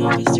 Mr.